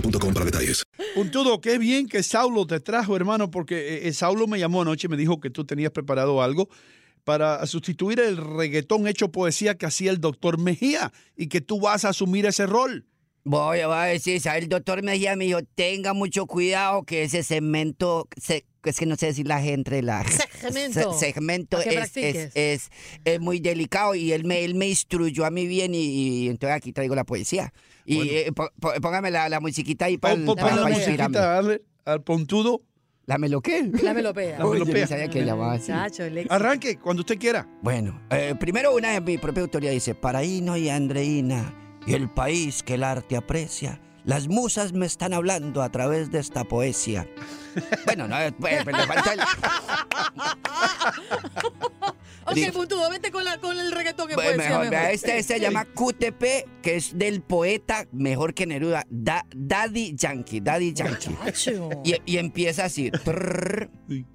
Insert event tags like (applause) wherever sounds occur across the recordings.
boostmobile.com para detalles. Puntudo, qué bien que Saulo te trajo, hermano, porque eh, Saulo me llamó anoche y me dijo que tú tenías preparado algo para sustituir el reggaetón hecho poesía que hacía el doctor Mejía y que tú vas a asumir ese rol. Voy, voy a decir, ¿sabes? El doctor Mejía me dijo, tenga mucho cuidado que ese segmento, se- es que no sé decir la gente, la... (laughs) Segmento. se- segmento Para es, es, es, es muy delicado y él me, él me instruyó a mí bien y, y entonces aquí traigo la poesía. Y eh, po- po- póngame la, la musiquita ahí para, Pon- pon- pon la musiquita, dale al puntudo. ¿La melopea? La melopea. (laughs) La melopea. no sabía que llamaba así. Chacho. Arranque cuando usted quiera. Bueno, eh, primero una de mi propia autoría dice, Paraíno y Andreina, y el país que el arte aprecia, las musas me están hablando a través de esta poesía. (laughs) Bueno, no, eh, pues, pues, le falta el... (laughs) Ok, puntudo, vente con, la, con el reggaetón que puede ser mejor, mejor. vea, este se llama QTP, que es del poeta mejor que Neruda, Da- Daddy Yankee, Daddy Yankee. Y, y empieza así, trrr,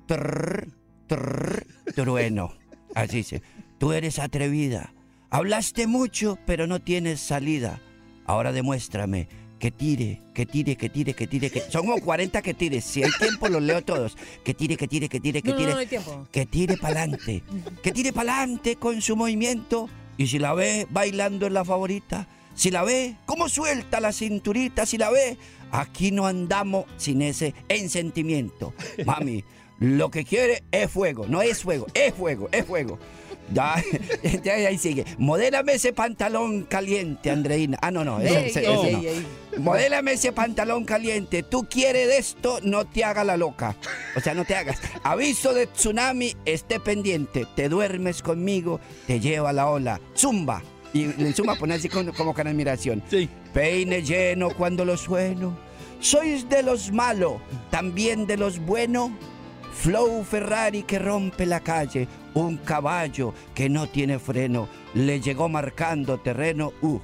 trrr, trrr, trueno. Así dice, tú eres atrevida, hablaste mucho, pero no tienes salida. Ahora demuéstrame que tire, que tire, que tire, que tire, que... (laughs) Son como 40 que tires, si hay tiempo los leo todos. Que tire, que tire, que tire, que No, tire. no hay tiempo. Que tire pa'lante, que tire pa'lante con su movimiento. Y si la ve bailando es la favorita. Si la ve, cómo suelta la cinturita. Si la ve, aquí no andamos sin ese ensentimiento. Mami, lo que quiere es fuego. No es fuego, es fuego, es fuego. (laughs) Ya, ya, ahí sigue. Modélame ese pantalón caliente, Andreina. Ah, no, no. ese- ese- ese no. Modélame ese pantalón caliente. Tú quieres de esto, no te haga la loca. O sea, no te hagas. Aviso de tsunami, esté pendiente. Te duermes conmigo, te lleva la ola. Zumba. Y zumba pone así con- como con admiración. Sí. Peine lleno cuando lo sueno. Sois de los malos, también de los buenos. Flow Ferrari que rompe la calle. Un caballo que no tiene freno. Le llegó marcando terreno. Uh.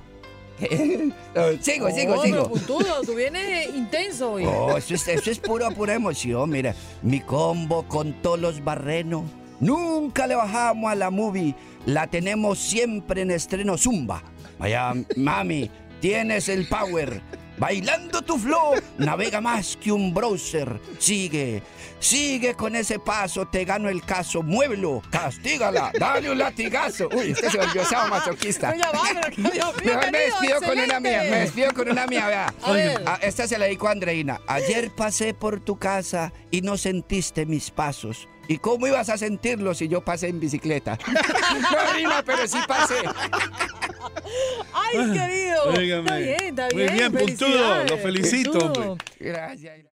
sigo, (laughs) sigo, Oh, sigo. puntudo, tú vienes intenso hoy. Oh, eso es, eso es pura, pura emoción. Mira, mi combo con todos los barrenos. Nunca le bajamos a la movie. La tenemos siempre en estreno Zumba. Vaya, mami, tienes el power. Bailando tu flow, navega más que un browser. Sigue, sigue con ese paso, te gano el caso. Muévelo, castígala, dale un latigazo. Uy, este se volvió masoquista. Oye, va, pero que Dios mío, Mejor me despido con una mía, me despido con una mía, vea. A ver. Esta se la dedico a Andreina. Ayer pasé por tu casa y no sentiste mis pasos. ¿Y cómo ibas a sentirlo si yo pasé en bicicleta? (laughs) No rima, pero sí pasé. Ay, querido. Óigame. Está bien, está Muy bien. bien, puntudo. Lo felicito, hombre. Gracias.